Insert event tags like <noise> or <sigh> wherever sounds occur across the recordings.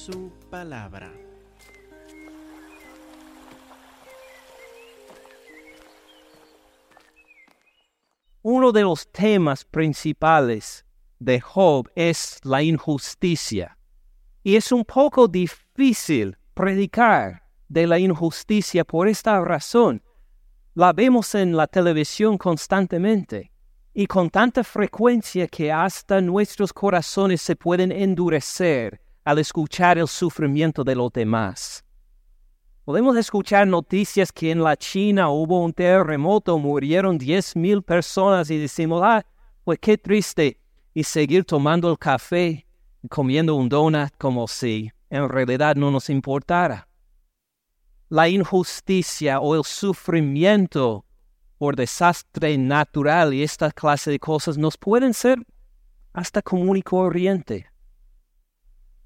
su palabra. Uno de los temas principales de Job es la injusticia. Y es un poco difícil predicar de la injusticia por esta razón. La vemos en la televisión constantemente y con tanta frecuencia que hasta nuestros corazones se pueden endurecer al escuchar el sufrimiento de los demás. Podemos escuchar noticias que en la China hubo un terremoto, murieron diez mil personas y decimos, ah, pues qué triste, y seguir tomando el café y comiendo un donut como si en realidad no nos importara. La injusticia o el sufrimiento por desastre natural y esta clase de cosas nos pueden ser hasta común y corriente.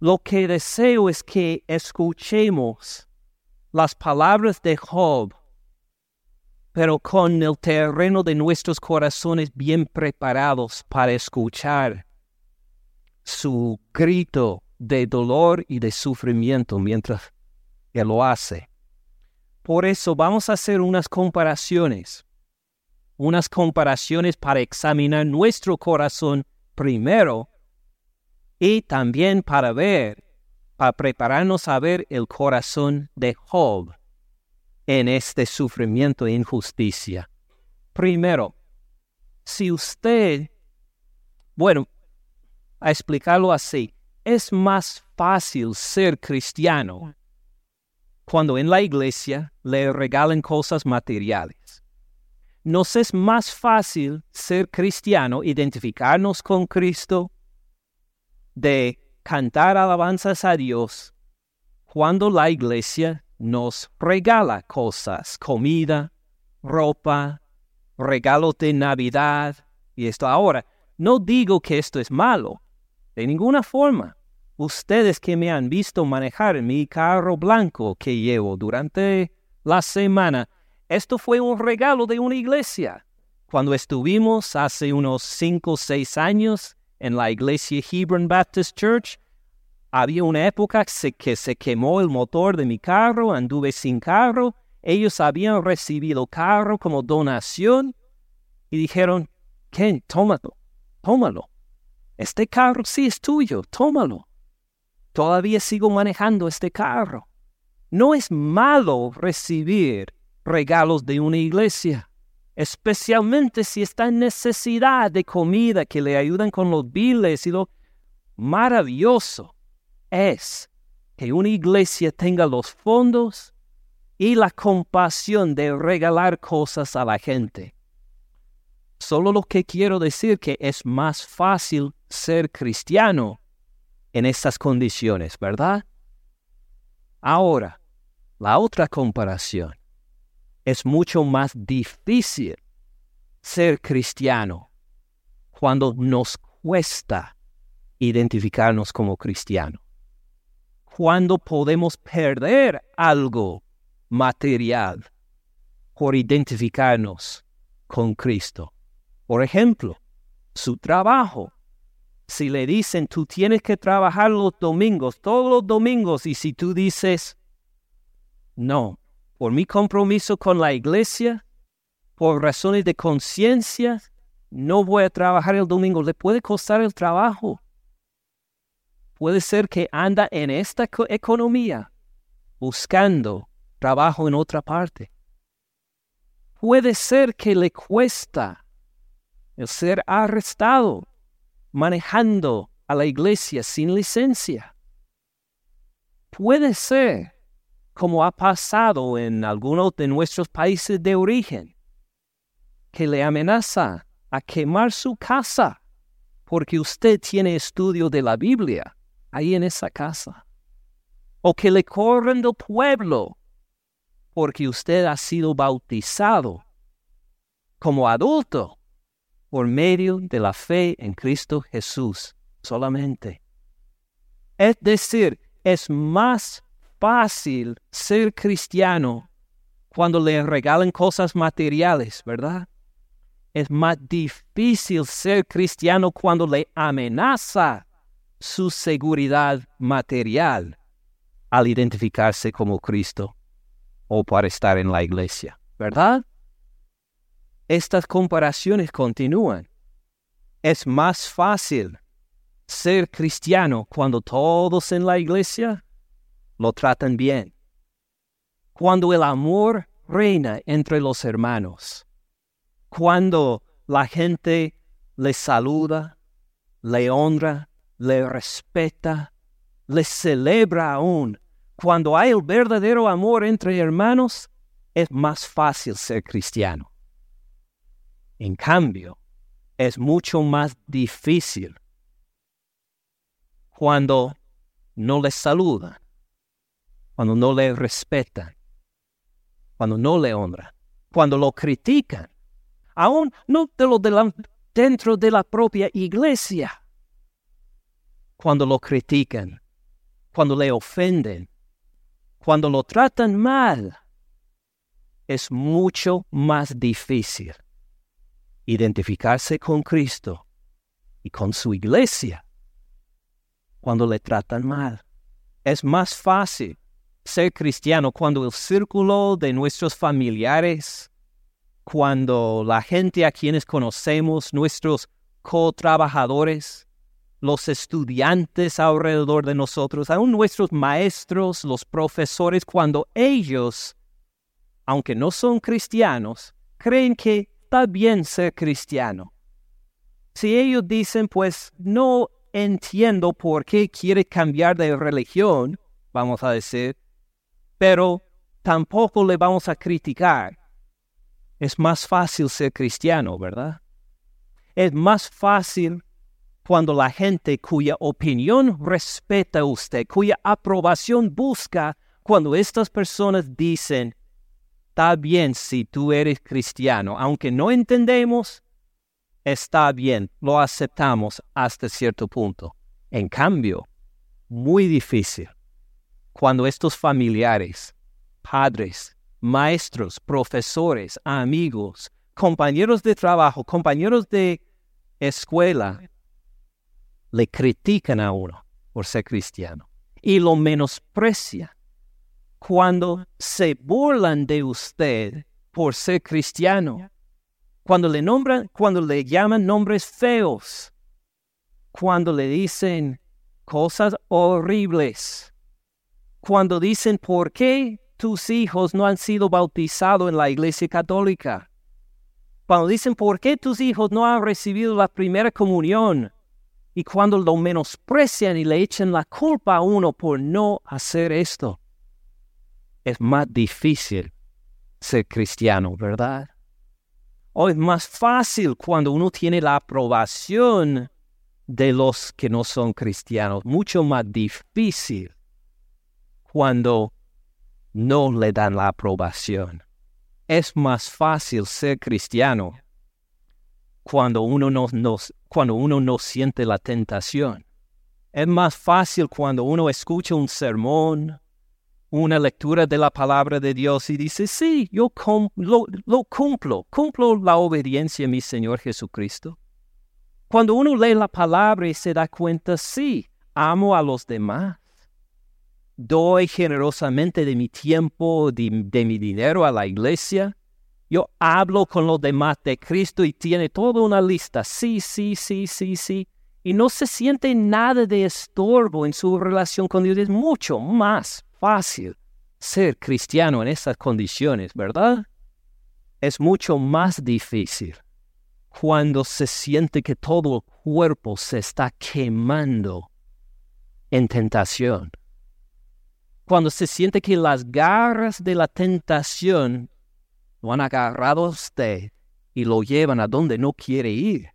Lo que deseo es que escuchemos las palabras de Job, pero con el terreno de nuestros corazones bien preparados para escuchar su grito de dolor y de sufrimiento mientras él lo hace. Por eso vamos a hacer unas comparaciones, unas comparaciones para examinar nuestro corazón primero y también para ver para prepararnos a ver el corazón de Job en este sufrimiento e injusticia. Primero, si usted, bueno, a explicarlo así, es más fácil ser cristiano cuando en la iglesia le regalen cosas materiales. Nos es más fácil ser cristiano, identificarnos con Cristo, de cantar alabanzas a Dios cuando la iglesia nos regala cosas, comida, ropa, regalos de Navidad y esto. Ahora, no digo que esto es malo, de ninguna forma. Ustedes que me han visto manejar mi carro blanco que llevo durante la semana, esto fue un regalo de una iglesia. Cuando estuvimos hace unos cinco o seis años en la iglesia Hebron Baptist Church, había una época que se quemó el motor de mi carro, anduve sin carro, ellos habían recibido carro como donación y dijeron, Ken, tómalo, tómalo. Este carro sí es tuyo, tómalo. Todavía sigo manejando este carro. No es malo recibir regalos de una iglesia especialmente si está en necesidad de comida que le ayudan con los biles y lo maravilloso es que una iglesia tenga los fondos y la compasión de regalar cosas a la gente. Solo lo que quiero decir que es más fácil ser cristiano en estas condiciones, ¿verdad? Ahora, la otra comparación es mucho más difícil ser cristiano cuando nos cuesta identificarnos como cristiano. Cuando podemos perder algo material por identificarnos con Cristo. Por ejemplo, su trabajo. Si le dicen, tú tienes que trabajar los domingos, todos los domingos, y si tú dices, no, por mi compromiso con la iglesia, por razones de conciencia, no voy a trabajar el domingo. Le puede costar el trabajo. Puede ser que anda en esta economía buscando trabajo en otra parte. Puede ser que le cuesta el ser arrestado manejando a la iglesia sin licencia. Puede ser como ha pasado en algunos de nuestros países de origen, que le amenaza a quemar su casa porque usted tiene estudio de la Biblia ahí en esa casa, o que le corren del pueblo porque usted ha sido bautizado como adulto por medio de la fe en Cristo Jesús solamente. Es decir, es más fácil ser cristiano cuando le regalan cosas materiales, ¿verdad? Es más difícil ser cristiano cuando le amenaza su seguridad material al identificarse como Cristo o para estar en la iglesia, ¿verdad? Estas comparaciones continúan. Es más fácil ser cristiano cuando todos en la iglesia lo tratan bien. Cuando el amor reina entre los hermanos. Cuando la gente le saluda, le honra, le respeta, le celebra aún. Cuando hay el verdadero amor entre hermanos, es más fácil ser cristiano. En cambio, es mucho más difícil cuando no le saludan, cuando no le respetan, cuando no le honran, cuando lo critican, aún no de lo dentro de la propia iglesia, cuando lo critican, cuando le ofenden, cuando lo tratan mal, es mucho más difícil identificarse con Cristo y con su iglesia cuando le tratan mal. Es más fácil ser cristiano cuando el círculo de nuestros familiares, cuando la gente a quienes conocemos, nuestros co-trabajadores, los estudiantes alrededor de nosotros, aún nuestros maestros, los profesores, cuando ellos, aunque no son cristianos, creen que está bien ser cristiano. Si ellos dicen, pues no entiendo por qué quiere cambiar de religión, vamos a decir, pero tampoco le vamos a criticar. Es más fácil ser cristiano, ¿verdad? Es más fácil cuando la gente cuya opinión respeta a usted, cuya aprobación busca, cuando estas personas dicen, está bien si tú eres cristiano, aunque no entendemos, está bien, lo aceptamos hasta cierto punto. En cambio, muy difícil cuando estos familiares, padres, maestros, profesores, amigos, compañeros de trabajo, compañeros de escuela, le critican a uno por ser cristiano y lo menosprecian. Cuando se burlan de usted por ser cristiano, cuando le nombran, cuando le llaman nombres feos, cuando le dicen cosas horribles, cuando dicen por qué tus hijos no han sido bautizados en la iglesia católica, cuando dicen por qué tus hijos no han recibido la primera comunión, y cuando lo menosprecian y le echan la culpa a uno por no hacer esto, es más difícil ser cristiano, ¿verdad? O es más fácil cuando uno tiene la aprobación de los que no son cristianos, mucho más difícil cuando no le dan la aprobación. Es más fácil ser cristiano cuando uno no, cuando uno no siente la tentación. Es más fácil cuando uno escucha un sermón, una lectura de la palabra de Dios y dice, sí, yo lo, lo cumplo, cumplo la obediencia a mi Señor Jesucristo. Cuando uno lee la palabra y se da cuenta, sí, amo a los demás doy generosamente de mi tiempo, de, mi dinero a la iglesia. Yo hablo con los demás de Cristo y tiene toda una lista. Sí, sí, sí, sí, sí. Y no se siente nada de estorbo en su relación con Dios. Es mucho más fácil ser cristiano en esas condiciones, ¿verdad? Es mucho más difícil cuando se siente que todo el cuerpo se está quemando en tentación cuando se siente que las garras de la tentación lo han agarrado a usted y lo llevan a donde no quiere ir.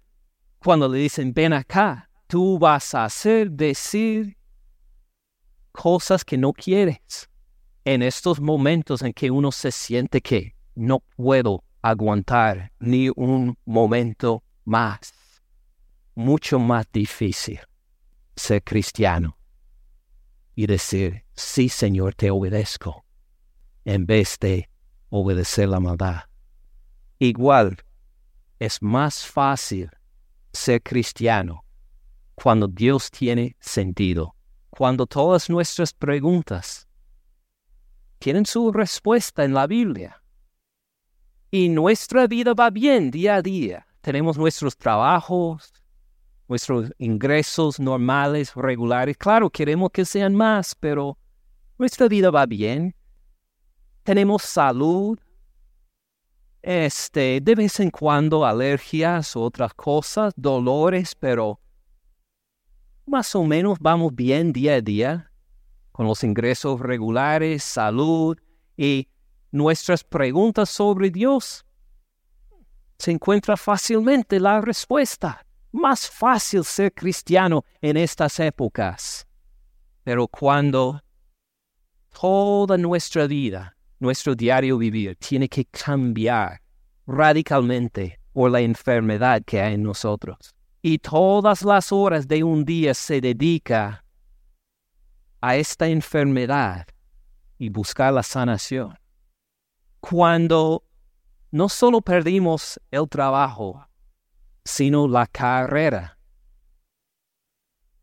Cuando le dicen, ven acá, tú vas a hacer, decir cosas que no quieres. En estos momentos en que uno se siente que no puedo aguantar ni un momento más, mucho más difícil ser cristiano y decir, sí Señor, te obedezco, en vez de obedecer la maldad. Igual, es más fácil ser cristiano cuando Dios tiene sentido, cuando todas nuestras preguntas tienen su respuesta en la Biblia. Y nuestra vida va bien día a día. Tenemos nuestros trabajos, nuestros ingresos normales, regulares. Claro, queremos que sean más, pero nuestra vida va bien. Tenemos salud. Este, de vez en cuando alergias otras cosas, dolores, pero más o menos vamos bien día a día con los ingresos regulares, salud y nuestras preguntas sobre Dios. Se encuentra fácilmente la respuesta más fácil ser cristiano en estas épocas. Pero cuando toda nuestra vida, nuestro diario vivir, tiene que cambiar radicalmente por la enfermedad que hay en nosotros. Y todas las horas de un día se dedica a esta enfermedad y buscar la sanación. Cuando no solo perdimos el trabajo, sino la carrera.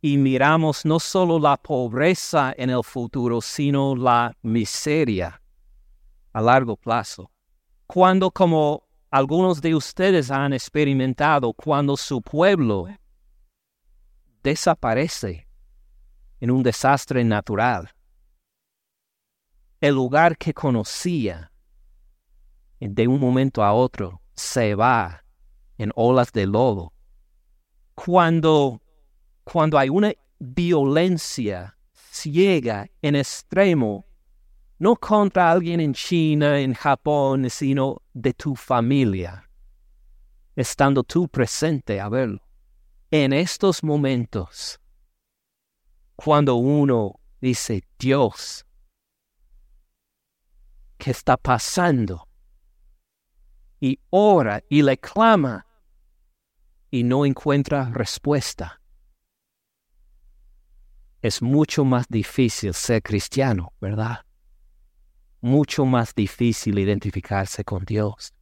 Y miramos no solo la pobreza en el futuro, sino la miseria a largo plazo. Cuando, como algunos de ustedes han experimentado, cuando su pueblo desaparece en un desastre natural, el lugar que conocía de un momento a otro se va en olas de lodo. Cuando, cuando hay una violencia ciega en extremo, no contra alguien en China, en Japón, sino de tu familia, estando tú presente a verlo. En estos momentos, cuando uno dice, Dios, ¿qué está pasando? Y ora y le clama y no encuentra respuesta. Es mucho más difícil ser cristiano, ¿verdad? Mucho más difícil identificarse con Dios.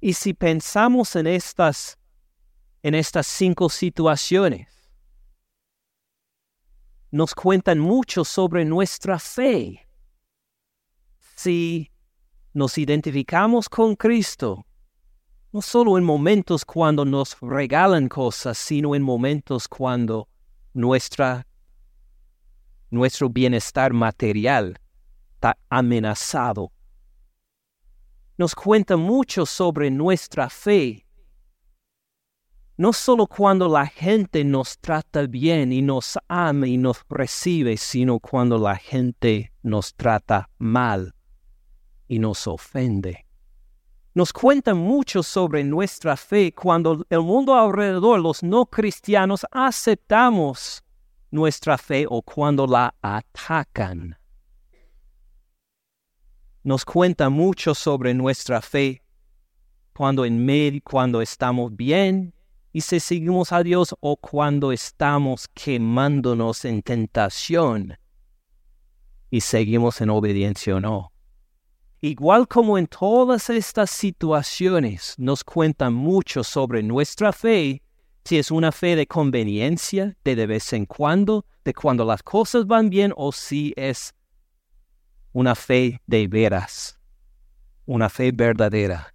Y si pensamos en estas en estas cinco situaciones, nos cuentan mucho sobre nuestra fe. Si nos identificamos con Cristo, no solo en momentos cuando nos regalan cosas, sino en momentos cuando nuestra, nuestro bienestar material está amenazado. Nos cuenta mucho sobre nuestra fe. No solo cuando la gente nos trata bien y nos ama y nos recibe, sino cuando la gente nos trata mal y nos ofende nos cuenta mucho sobre nuestra fe cuando el mundo alrededor, los no cristianos, aceptamos nuestra fe o cuando la atacan. Nos cuenta mucho sobre nuestra fe cuando en medio, cuando estamos bien y si seguimos a Dios o cuando estamos quemándonos en tentación y seguimos en obediencia o no. Igual como en todas estas situaciones nos cuentan mucho sobre nuestra fe, si es una fe de conveniencia, de de vez en cuando, de cuando las cosas van bien, o si es una fe de veras, una fe verdadera.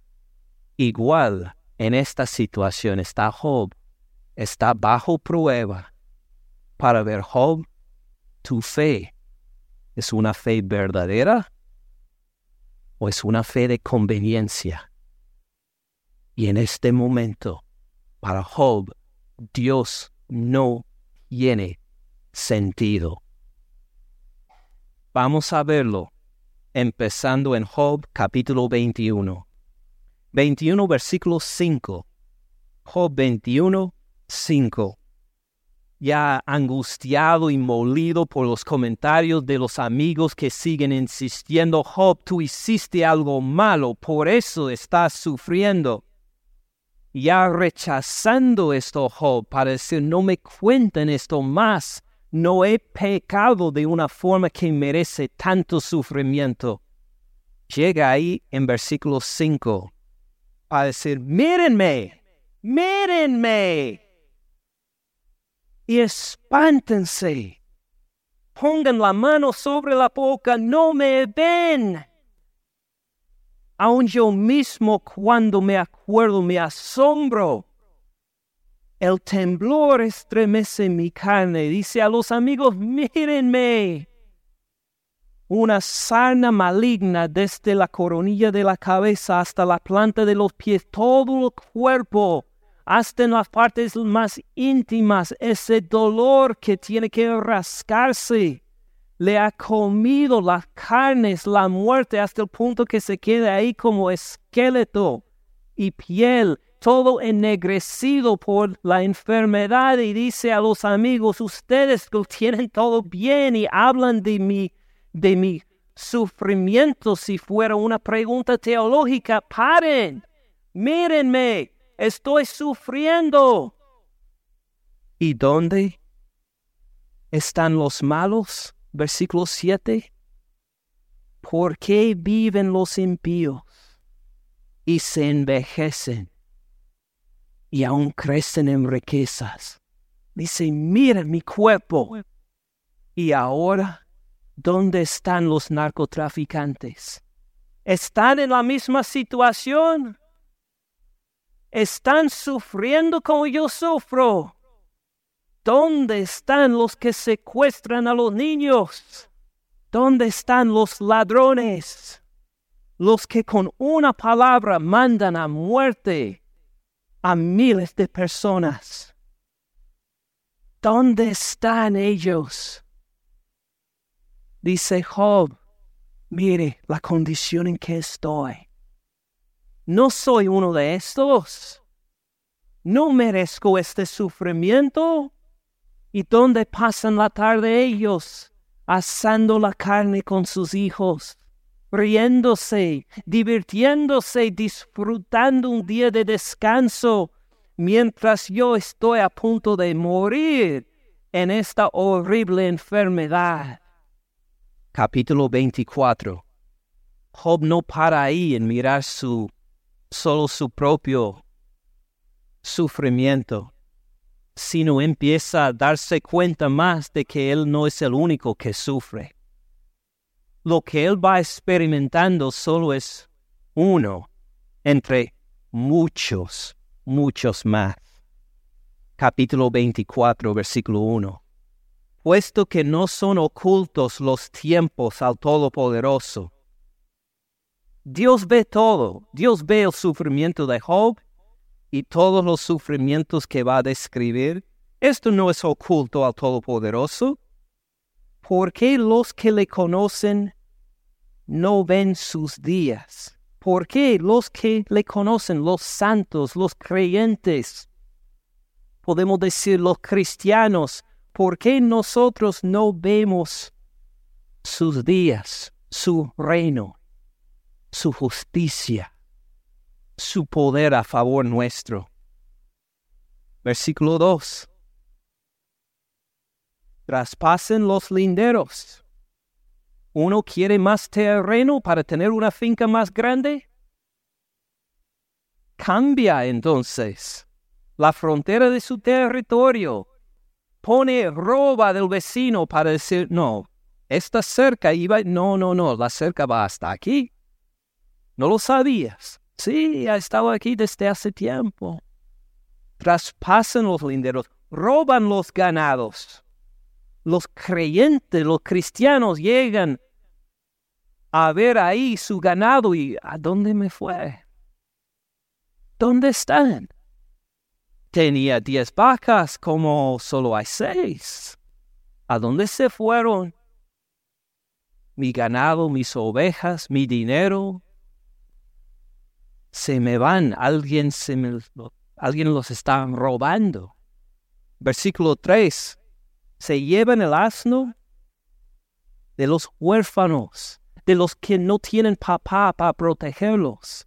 Igual en esta situación está Job, está bajo prueba para ver Job, tu fe es una fe verdadera o es una fe de conveniencia. Y en este momento, para Job, Dios no tiene sentido. Vamos a verlo empezando en Job capítulo 21. 21 versículo 5. Job 21, 5 ya angustiado y molido por los comentarios de los amigos que siguen insistiendo, Job, tú hiciste algo malo, por eso estás sufriendo. Ya rechazando esto, para decir, no me cuenten esto más, no he pecado de una forma que merece tanto sufrimiento. Llega ahí en versículo 5 a decir, mírenme, mírenme y espántense, pongan la mano sobre la boca, no me ven. Aun yo mismo cuando me acuerdo me asombro. El temblor estremece mi carne. Dice a los amigos, mírenme. Una sarna maligna desde la coronilla de la cabeza hasta la planta de los pies, todo el cuerpo hasta en las partes más íntimas, ese dolor que tiene que rascarse. Le ha comido las carnes, la muerte, hasta el punto que se queda ahí como esqueleto y piel, todo ennegrecido por la enfermedad. Y dice a los amigos, ustedes lo tienen todo bien y hablan de mi, de mi sufrimiento. Si fuera una pregunta teológica, paren, mírenme, estoy sufriendo. ¿Y dónde están los malos? Versículo 7. ¿Por qué viven los impíos y se envejecen y aún crecen en riquezas? Dice, mira mi cuerpo. Y ahora, ¿dónde están los narcotraficantes? ¿Están en la misma situación? están sufriendo como yo sufro. ¿Dónde están los que secuestran a los niños? ¿Dónde están los ladrones? Los que con una palabra mandan a muerte a miles de personas. ¿Dónde están ellos? Dice Job, mire la condición en que estoy. No soy uno de estos. No merezco este sufrimiento. ¿Y dónde pasan la tarde ellos? Asando la carne con sus hijos, riéndose, divirtiéndose, disfrutando un día de descanso, mientras yo estoy a punto de morir en esta horrible enfermedad. Capítulo 24. Job no para ahí en mirar su solo su propio sufrimiento, sino empieza a darse cuenta más de que él no es el único que sufre. Lo que él va experimentando solo es uno entre muchos, muchos más. Capítulo 24, versículo 1. Puesto que no son ocultos los tiempos al Todopoderoso, Dios ve todo. Dios ve el sufrimiento de Job y todos los sufrimientos que va a describir. Esto no es oculto al Todopoderoso. ¿Por qué los que le conocen no ven sus días? ¿Por qué los que le conocen, los santos, los creyentes, podemos decir los cristianos, ¿por qué nosotros no vemos sus días, su reino? su justicia, su poder a favor nuestro. Versículo 2. Traspasen los linderos. ¿Uno quiere más terreno para tener una finca más grande? Cambia entonces la frontera de su territorio. Pone roba del vecino para decir, no, esta cerca iba, no, no, no, la cerca va hasta aquí. ¿No lo sabías? Sí, ha estado aquí desde hace tiempo. Traspasan los linderos, roban los ganados. Los creyentes, los cristianos llegan a ver ahí su ganado y ¿a dónde me fue? ¿Dónde están? Tenía diez vacas como solo hay seis. ¿A dónde se fueron? Mi ganado, mis ovejas, mi dinero, se me van, alguien, se me, alguien los está robando. Versículo 3. Se llevan el asno de los huérfanos, de los que no tienen papá para protegerlos,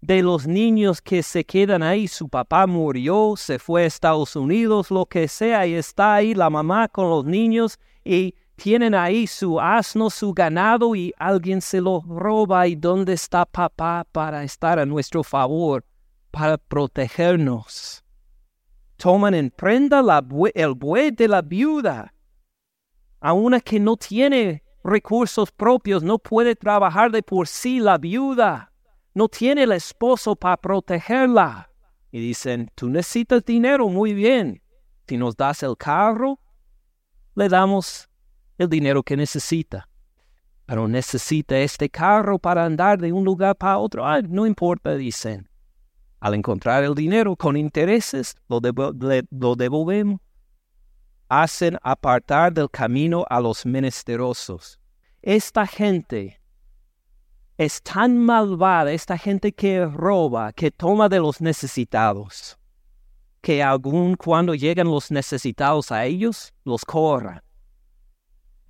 de los niños que se quedan ahí, su papá murió, se fue a Estados Unidos, lo que sea, y está ahí la mamá con los niños y tienen ahí su asno, su ganado y alguien se lo roba y dónde está papá para estar a nuestro favor, para protegernos. Toman en prenda el buey de la viuda a una que no tiene recursos propios, no puede trabajar de por sí la viuda, no tiene el esposo para protegerla. Y dicen, tú necesitas dinero, muy bien. Si nos das el carro, le damos el dinero que necesita. Pero necesita este carro para andar de un lugar para otro. no importa, dicen. Al encontrar el dinero con intereses, lo, devolvemos. Hacen apartar del camino a los menesterosos. Esta gente es tan malvada, esta gente que roba, que toma de los necesitados, que aun cuando llegan los necesitados a ellos, los corran.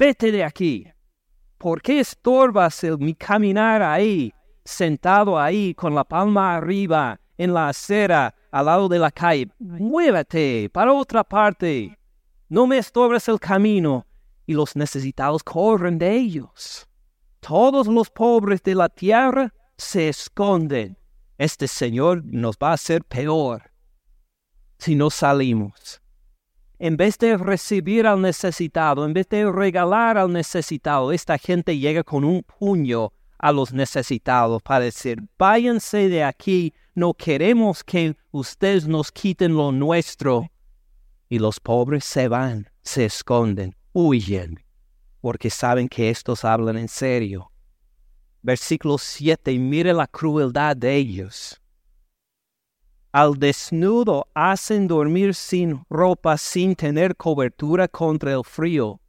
Vete de aquí. ¿Por qué estorbas el, mi caminar ahí, sentado ahí con la palma arriba, en la acera, al lado de la calle? Muévete para otra parte. No me estorbes el camino. Y los necesitados corren de ellos. Todos los pobres de la tierra se esconden. Este Señor nos va a hacer peor si no salimos. En vez de recibir al necesitado, en vez de regalar al necesitado, esta gente llega con un puño a los necesitados para decir, váyanse de aquí, no queremos que ustedes nos quiten lo nuestro. Y los pobres se van, se esconden, huyen, porque saben que estos hablan en serio. Versículo 7, mire la crueldad de ellos. Al desnudo hacen dormir sin ropa, sin tener cobertura contra el frío.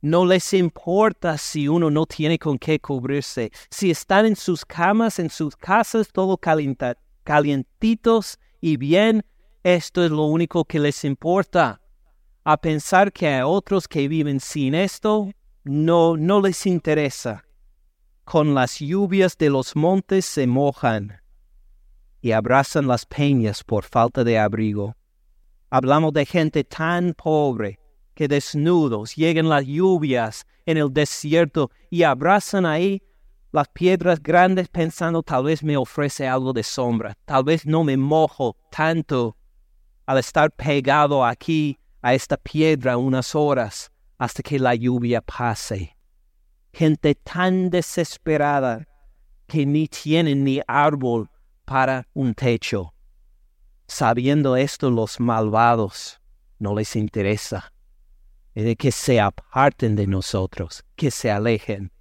No les importa si uno no tiene con qué cubrirse. Si están en sus camas, en sus casas, todo calientitos y bien, esto es lo único que les importa. A pensar que hay otros que viven sin esto, no, no les interesa. Con las lluvias de los montes se mojan y abrazan las peñas por falta de abrigo. Hablamos de gente tan pobre que desnudos llegan las lluvias en el desierto y abrazan ahí las piedras grandes pensando tal vez me ofrece algo de sombra, tal vez no me mojo tanto al estar pegado aquí a esta piedra unas horas hasta que la lluvia pase. Gente tan desesperada que ni tienen ni árbol para un techo. Sabiendo esto, los malvados no les interesa. de que se aparten de nosotros, que se alejen.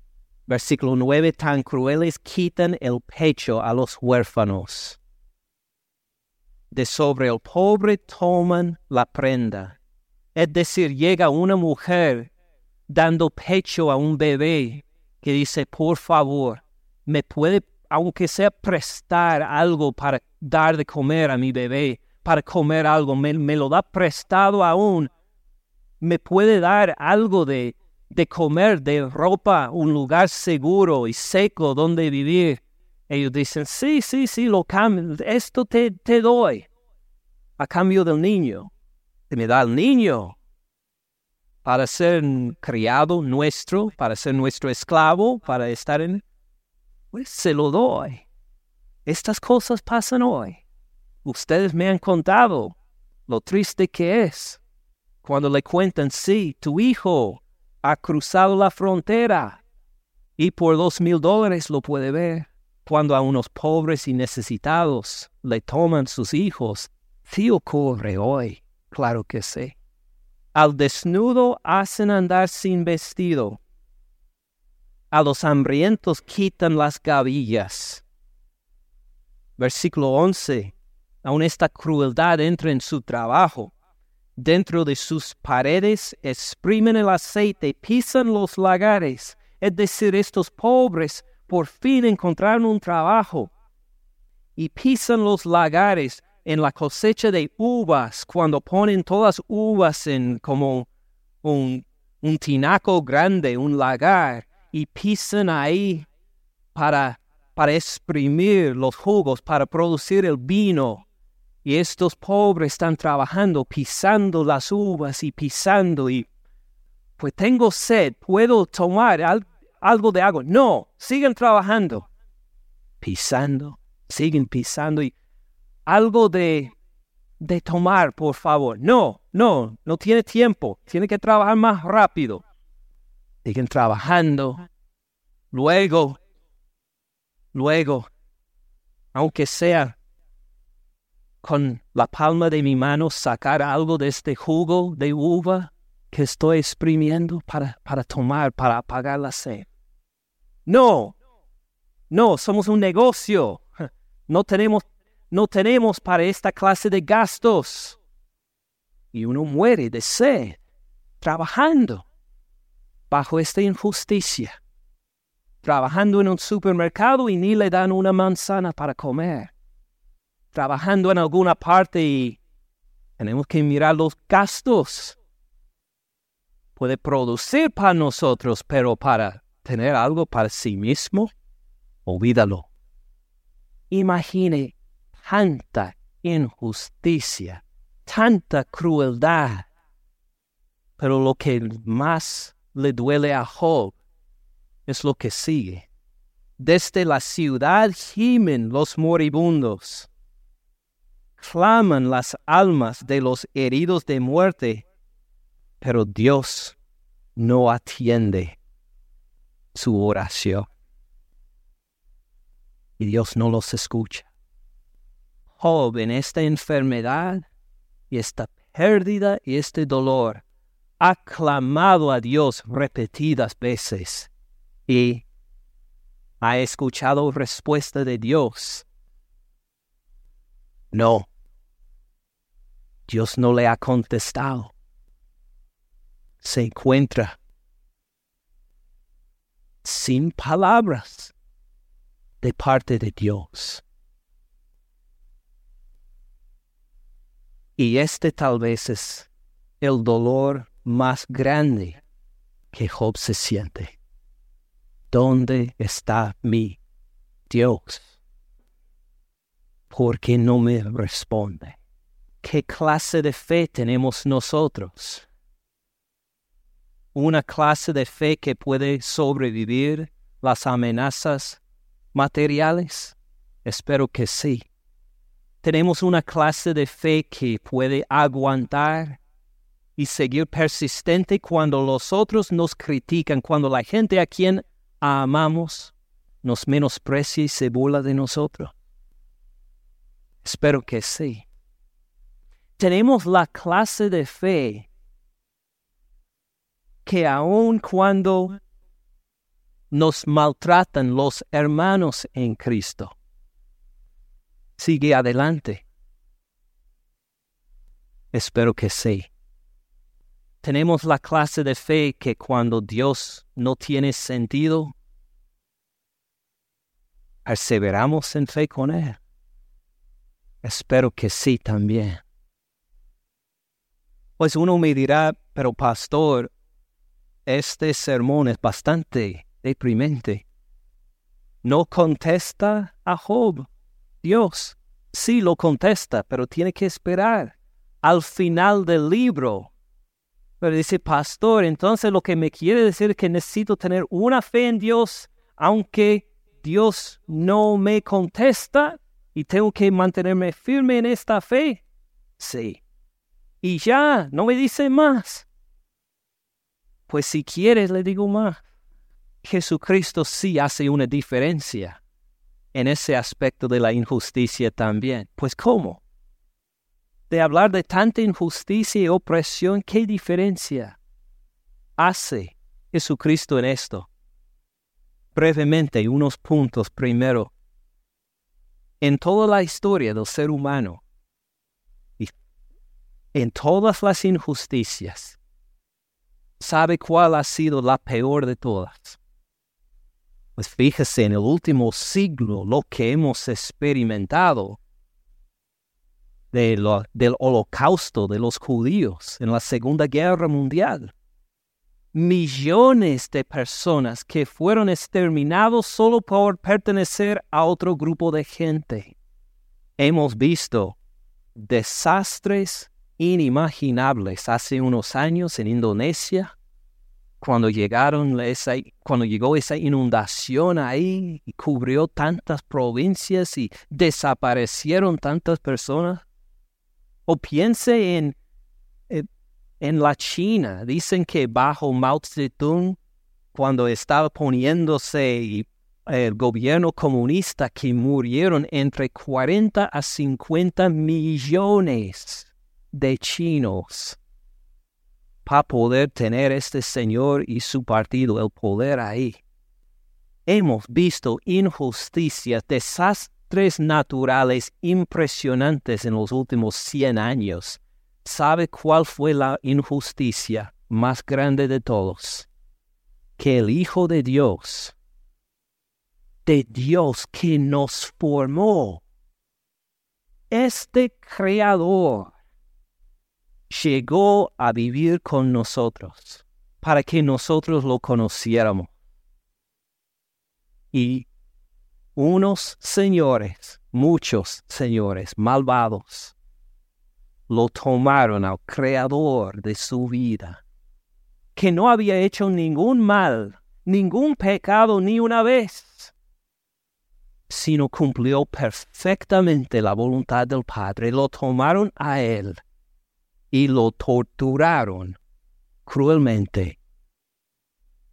Versículo 9, tan crueles quitan el pecho a los huérfanos. De sobre el pobre toman la prenda. Es decir, llega una mujer dando pecho a un bebé que dice, por favor, ¿me puede aunque sea prestar algo para dar de comer a mi bebé, para comer algo, me, lo da prestado aún, me puede dar algo de, de comer, de ropa, un lugar seguro y seco donde vivir. Ellos dicen, sí, sí, sí, lo cambio, esto te, te doy a cambio del niño. Te me da el niño para ser criado nuestro, para ser nuestro esclavo, para estar en pues se lo doy. Estas cosas pasan hoy. Ustedes me han contado lo triste que es cuando le cuentan, sí, tu hijo ha cruzado la frontera y por dos mil dólares lo puede ver. Cuando a unos pobres y necesitados le toman sus hijos, sí ocurre hoy, claro que sí. Al desnudo hacen andar sin vestido a los hambrientos quitan las gavillas. Versículo 11. Aun esta crueldad entra en su trabajo. Dentro de sus paredes exprimen el aceite, pisan los lagares. Es decir, estos pobres por fin encontraron un trabajo y pisan los lagares en la cosecha de uvas, cuando ponen todas uvas en como un, un tinaco grande, un lagar, y pisan ahí para, para exprimir los jugos, para producir el vino. Y estos pobres están trabajando, pisando las uvas y pisando y pues tengo sed, puedo tomar algo de agua. No, siguen trabajando, pisando, siguen pisando y algo de, de tomar, por favor. No, no, no tiene tiempo, tiene que trabajar más rápido. Siguen trabajando. Luego, luego, aunque sea con la palma de mi mano, sacar algo de este jugo de uva que estoy exprimiendo para, para tomar, para apagar la sed. No, no, somos un negocio. <laughs> No tenemos, no tenemos para esta clase de gastos. Y uno muere de sed trabajando bajo esta injusticia. Trabajando en un supermercado y ni le dan una manzana para comer. Trabajando en alguna parte y tenemos que mirar los gastos. Puede producir para nosotros, pero para tener algo para sí mismo, olvídalo. Imagine tanta injusticia, tanta crueldad. Pero lo que más le duele a Job es lo que sigue. Desde la ciudad gimen los moribundos. Claman las almas de los heridos de muerte, pero Dios no atiende su oración. Y Dios no los escucha. Job en esta enfermedad y esta pérdida y este dolor ha clamado a Dios repetidas veces y ha escuchado respuesta de Dios. No, Dios no le ha contestado. Se encuentra sin palabras de parte de Dios. Y este tal vez es el dolor más grande que Job se siente. ¿Dónde está mi Dios? ¿Por qué no me responde? ¿Qué clase de fe tenemos nosotros? ¿Una clase de fe que puede sobrevivir las amenazas materiales? Espero que sí. ¿Tenemos una clase de fe que puede aguantar y seguir persistente cuando los otros nos critican, cuando la gente a quien amamos nos menosprecia y se burla de nosotros? Espero que sí. Tenemos la clase de fe que aun cuando nos maltratan los hermanos en Cristo, sigue adelante. Espero que sí. Tenemos la clase de fe que cuando Dios no tiene sentido, perseveramos en fe con Él. Espero que sí también. Pues uno me dirá, pero pastor, este sermón es bastante deprimente. No contesta a Job. Dios sí lo contesta, pero tiene que esperar al final del libro pero dice, pastor, entonces lo que me quiere decir es que necesito tener una fe en Dios, aunque Dios no me contesta y tengo que mantenerme firme en esta fe. Sí. Y ya, no me dice más. Pues si quieres, le digo más. Jesucristo sí hace una diferencia en ese aspecto de la injusticia también. Pues ¿cómo? De hablar de tanta injusticia y opresión, ¿qué diferencia hace Jesucristo en esto? Brevemente, unos puntos primero. En toda la historia del ser humano, y en todas las injusticias, ¿sabe cuál ha sido la peor de todas? Pues fíjese en el último siglo lo que hemos experimentado del holocausto de los judíos en la Segunda Guerra Mundial. Millones de personas que fueron exterminados solo por pertenecer a otro grupo de gente. Hemos visto desastres inimaginables hace unos años en Indonesia, cuando llegaron esa, cuando llegó esa inundación ahí y cubrió tantas provincias y desaparecieron tantas personas. O piense en, en la China. Dicen que bajo Mao Zedong cuando estaba poniéndose el gobierno comunista que murieron entre 40 a 50 millones de chinos para poder tener este señor y su partido el poder ahí. Hemos visto injusticias, desastres naturales impresionantes en los últimos 100 años. ¿Sabe cuál fue la injusticia más grande de todos? Que el Hijo de Dios, de Dios que nos formó, este Creador, llegó a vivir con nosotros para que nosotros lo conociéramos. Y unos señores, muchos señores malvados, lo tomaron al creador de su vida, que no había hecho ningún mal, ningún pecado ni una vez, sino cumplió perfectamente la voluntad del Padre, lo tomaron a él y lo torturaron cruelmente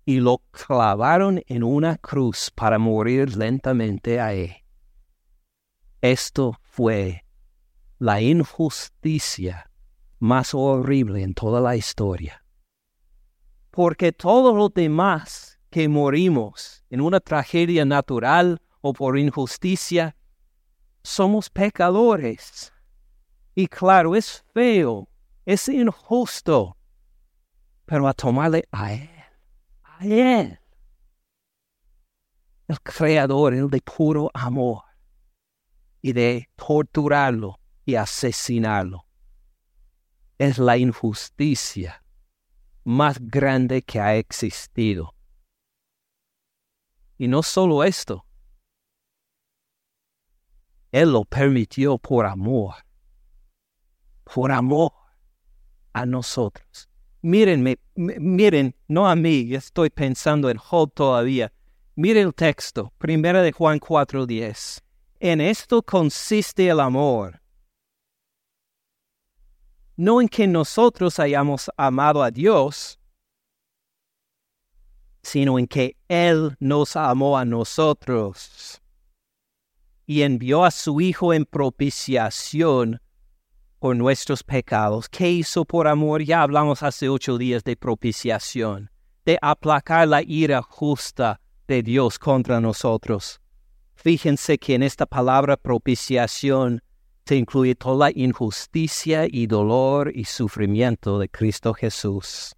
y lo clavaron en una cruz para morir lentamente ahí. Esto fue la injusticia más horrible en toda la historia. Porque todos los demás que morimos en una tragedia natural o por injusticia, somos pecadores. Y claro, es feo es injusto, pero a tomarle a Él, Él, el Creador, el de puro amor, y de torturarlo y asesinarlo. Es la injusticia más grande que ha existido. Y no solo esto, Él lo permitió por amor, por amor a nosotros. Mírenme, miren, no a mí, estoy pensando en Job todavía. Miren el texto, primera de Juan 4:10. En esto consiste el amor. No en que nosotros hayamos amado a Dios, sino en que Él nos amó a nosotros y envió a su Hijo en propiciación por nuestros pecados. ¿Qué hizo por amor? Ya hablamos hace ocho días de propiciación, de aplacar la ira justa de Dios contra nosotros. Fíjense que en esta palabra propiciación se incluye toda la injusticia y dolor y sufrimiento de Cristo Jesús.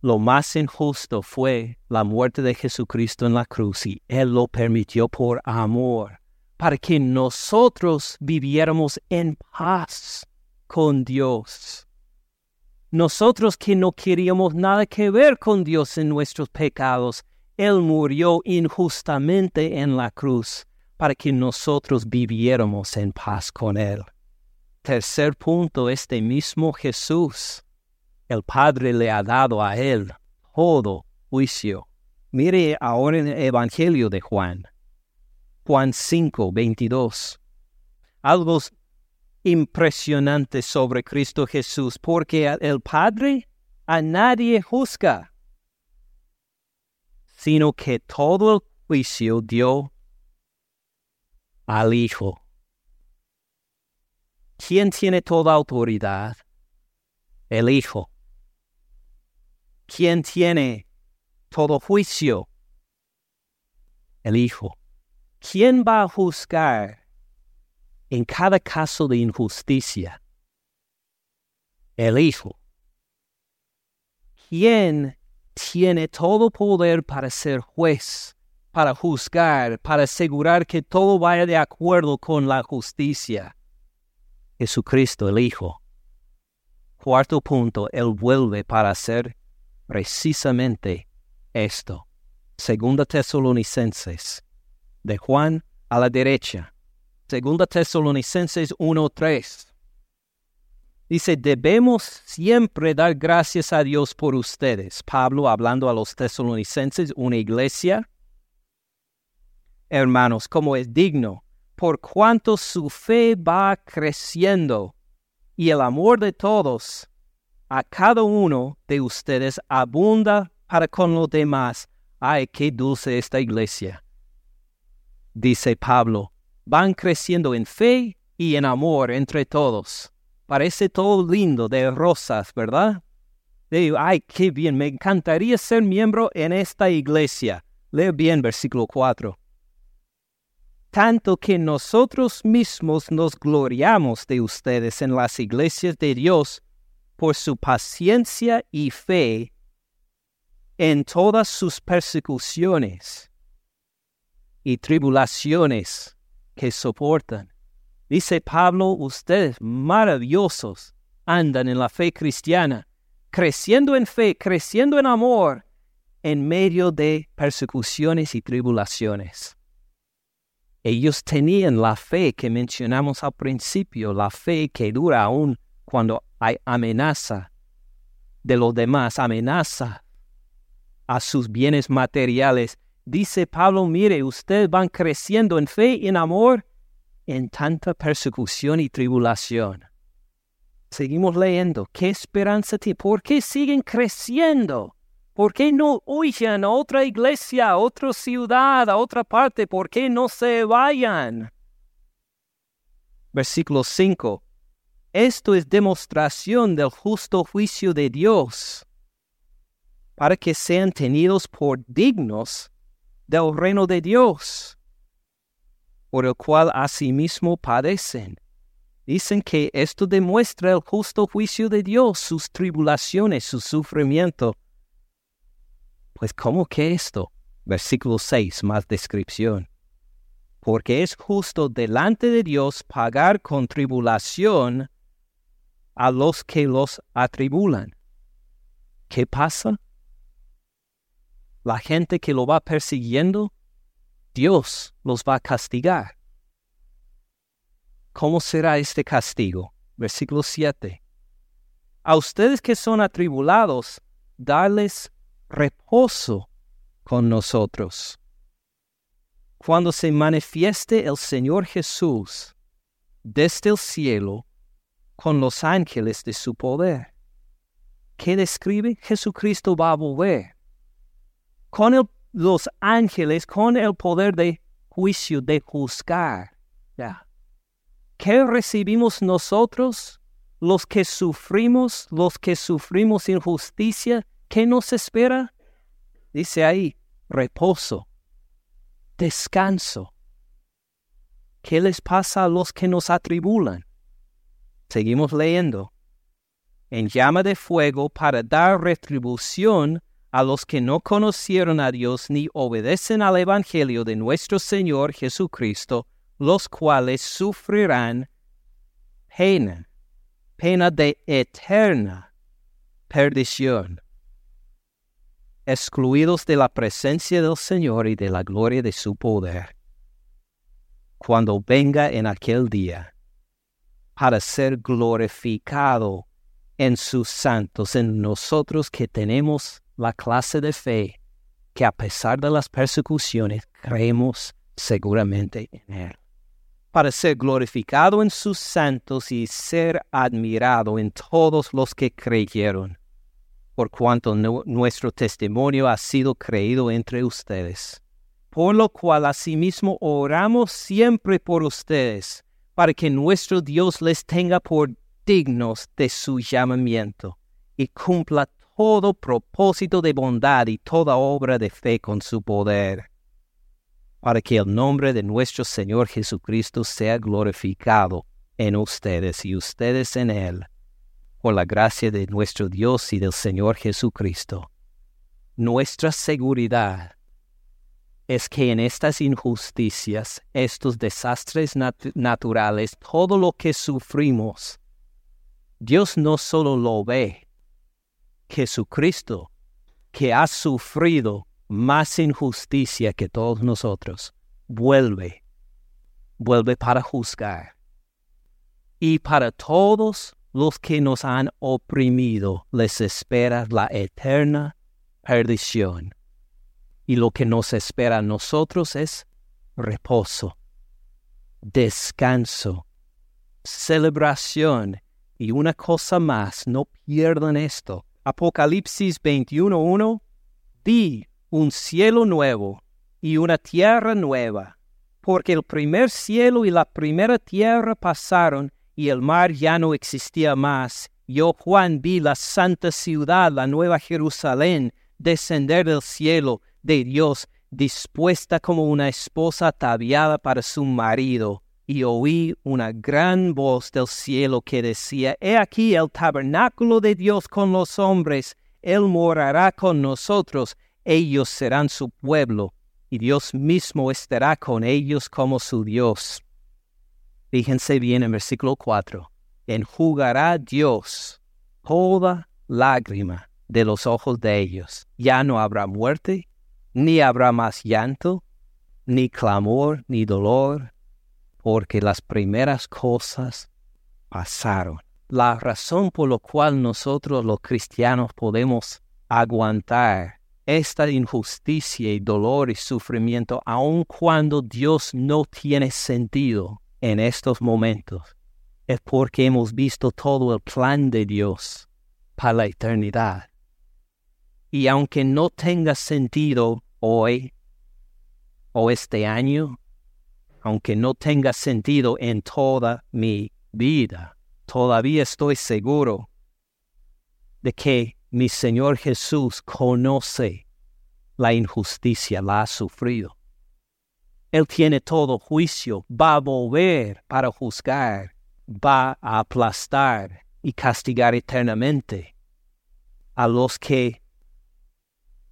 Lo más injusto fue la muerte de Jesucristo en la cruz y Él lo permitió por amor para que nosotros viviéramos en paz con Dios. Nosotros que no queríamos nada que ver con Dios en nuestros pecados, Él murió injustamente en la cruz para que nosotros viviéramos en paz con Él. Tercer punto, este mismo Jesús, el Padre le ha dado a Él todo juicio. Mire ahora el Evangelio de Juan. Juan 5, 22. Algo impresionante sobre Cristo Jesús, porque el Padre a nadie juzga, sino que todo el juicio dio al Hijo. ¿Quién tiene toda autoridad? El Hijo. ¿Quién tiene todo juicio? El Hijo. ¿Quién va a juzgar en cada caso de injusticia? El Hijo. ¿Quién tiene todo poder para ser juez, para juzgar, para asegurar que todo vaya de acuerdo con la justicia? Jesucristo, el Hijo. Cuarto punto, Él vuelve para hacer precisamente esto. Segunda Tesalonicenses de Juan a la derecha. Segunda Tesalonicenses 1:3. Dice, debemos siempre dar gracias a Dios por ustedes. Pablo hablando a los tesalonicenses, una iglesia. Hermanos, como es digno, por cuanto su fe va creciendo y el amor de todos a cada uno de ustedes abunda para con los demás. Ay, qué dulce esta iglesia. Dice Pablo, van creciendo en fe y en amor entre todos. Parece todo lindo de rosas, ¿verdad? Digo, ay, qué bien, me encantaría ser miembro en esta iglesia. Leo bien versículo 4. Tanto que nosotros mismos nos gloriamos de ustedes en las iglesias de Dios por su paciencia y fe en todas sus persecuciones y tribulaciones que soportan. Dice Pablo, ustedes maravillosos andan en la fe cristiana, creciendo en fe, creciendo en amor, en medio de persecuciones y tribulaciones. Ellos tenían la fe que mencionamos al principio, la fe que dura aún cuando hay amenaza de los demás, amenaza a sus bienes materiales. Dice Pablo, mire, ustedes van creciendo en fe y en amor en tanta persecución y tribulación. Seguimos leyendo. ¿Qué esperanza tiene? ¿Por qué siguen creciendo? ¿Por qué no huyen a otra iglesia, a otra ciudad, a otra parte? ¿Por qué no se vayan? Versículo 5. Esto es demostración del justo juicio de Dios, para que sean tenidos por dignos del reino de Dios por el cual asimismo padecen. Dicen que esto demuestra el justo juicio de Dios, sus tribulaciones, su sufrimiento. Pues ¿cómo que esto? Versículo 6, más descripción. Porque es justo delante de Dios pagar con tribulación a los que los atribulan. ¿Qué pasa? La gente que lo va persiguiendo Dios los va a castigar. ¿Cómo será este castigo? Versículo 7. A ustedes que son atribulados, darles reposo con nosotros. Cuando se manifieste el Señor Jesús desde el cielo con los ángeles de su poder. ¿Qué describe? Jesucristo va a volver con el los ángeles con el poder de juicio, de juzgar. ¿Qué recibimos nosotros, los que sufrimos, los que sufrimos injusticia? ¿Qué nos espera? Dice ahí, reposo, descanso. ¿Qué les pasa a los que nos atribulan? Seguimos leyendo. En llama de fuego para dar retribución a los que no conocieron a Dios ni obedecen al Evangelio de nuestro Señor Jesucristo, los cuales sufrirán pena, pena de eterna perdición, excluidos de la presencia del Señor y de la gloria de su poder, cuando venga en aquel día, para ser glorificado en sus santos, en nosotros que tenemos la clase de fe que a pesar de las persecuciones creemos seguramente en Él, para ser glorificado en sus santos y ser admirado en todos los que creyeron, por cuanto nuestro testimonio ha sido creído entre ustedes. Por lo cual asimismo oramos siempre por ustedes, para que nuestro Dios les tenga por dignos de su llamamiento y cumpla todo propósito de bondad y toda obra de fe con su poder, para que el nombre de nuestro Señor Jesucristo sea glorificado en ustedes y ustedes en Él, por la gracia de nuestro Dios y del Señor Jesucristo. Nuestra seguridad es que en estas injusticias, estos desastres naturales, todo lo que sufrimos, Dios no solo lo ve, Jesucristo, que ha sufrido más injusticia que todos nosotros, vuelve, vuelve para juzgar. Y para todos los que nos han oprimido les espera la eterna perdición. Y lo que nos espera a nosotros es reposo, descanso, celebración y una cosa más, no pierdan esto Apocalipsis 21.1 vi un cielo nuevo y una tierra nueva, porque el primer cielo y la primera tierra pasaron y el mar ya no existía más. Yo, Juan, vi la santa ciudad, la nueva Jerusalén, descender del cielo de Dios, dispuesta como una esposa ataviada para su marido. Y oí una gran voz del cielo que decía, He aquí el tabernáculo de Dios con los hombres, Él morará con nosotros, ellos serán su pueblo, y Dios mismo estará con ellos como su Dios. Fíjense bien en versículo 4. Enjugará Dios toda lágrima de los ojos de ellos. Ya no habrá muerte, ni habrá más llanto, ni clamor, ni dolor, porque las primeras cosas pasaron. La razón por la cual nosotros los cristianos podemos aguantar esta injusticia y dolor y sufrimiento, aun cuando Dios no tiene sentido en estos momentos, es porque hemos visto todo el plan de Dios para la eternidad. Y aunque no tenga sentido hoy o este año, aunque no tenga sentido en toda mi vida, todavía estoy seguro de que mi Señor Jesús conoce la injusticia, la ha sufrido. Él tiene todo juicio, va a volver para juzgar, va a aplastar y castigar eternamente a los que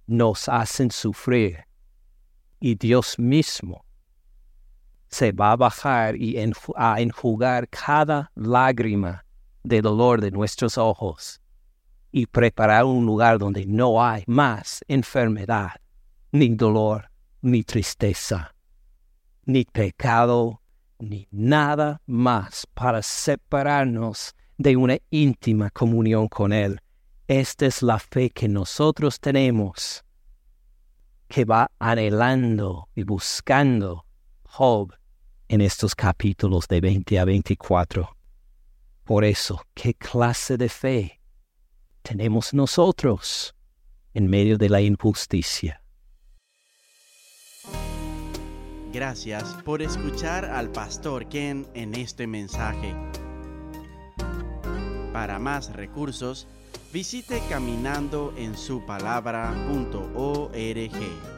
nos hacen sufrir. Y Dios mismo se va a bajar y a enjugar cada lágrima de dolor de nuestros ojos y preparar un lugar donde no hay más enfermedad, ni dolor, ni tristeza, ni pecado, ni nada más para separarnos de una íntima comunión con Él. Esta es la fe que nosotros tenemos, que va anhelando y buscando Job en estos capítulos de 20 a 24. Por eso, ¿qué clase de fe tenemos nosotros en medio de la injusticia. Gracias por escuchar al pastor Ken en este mensaje. Para más recursos, visite caminandoensupalabra.org.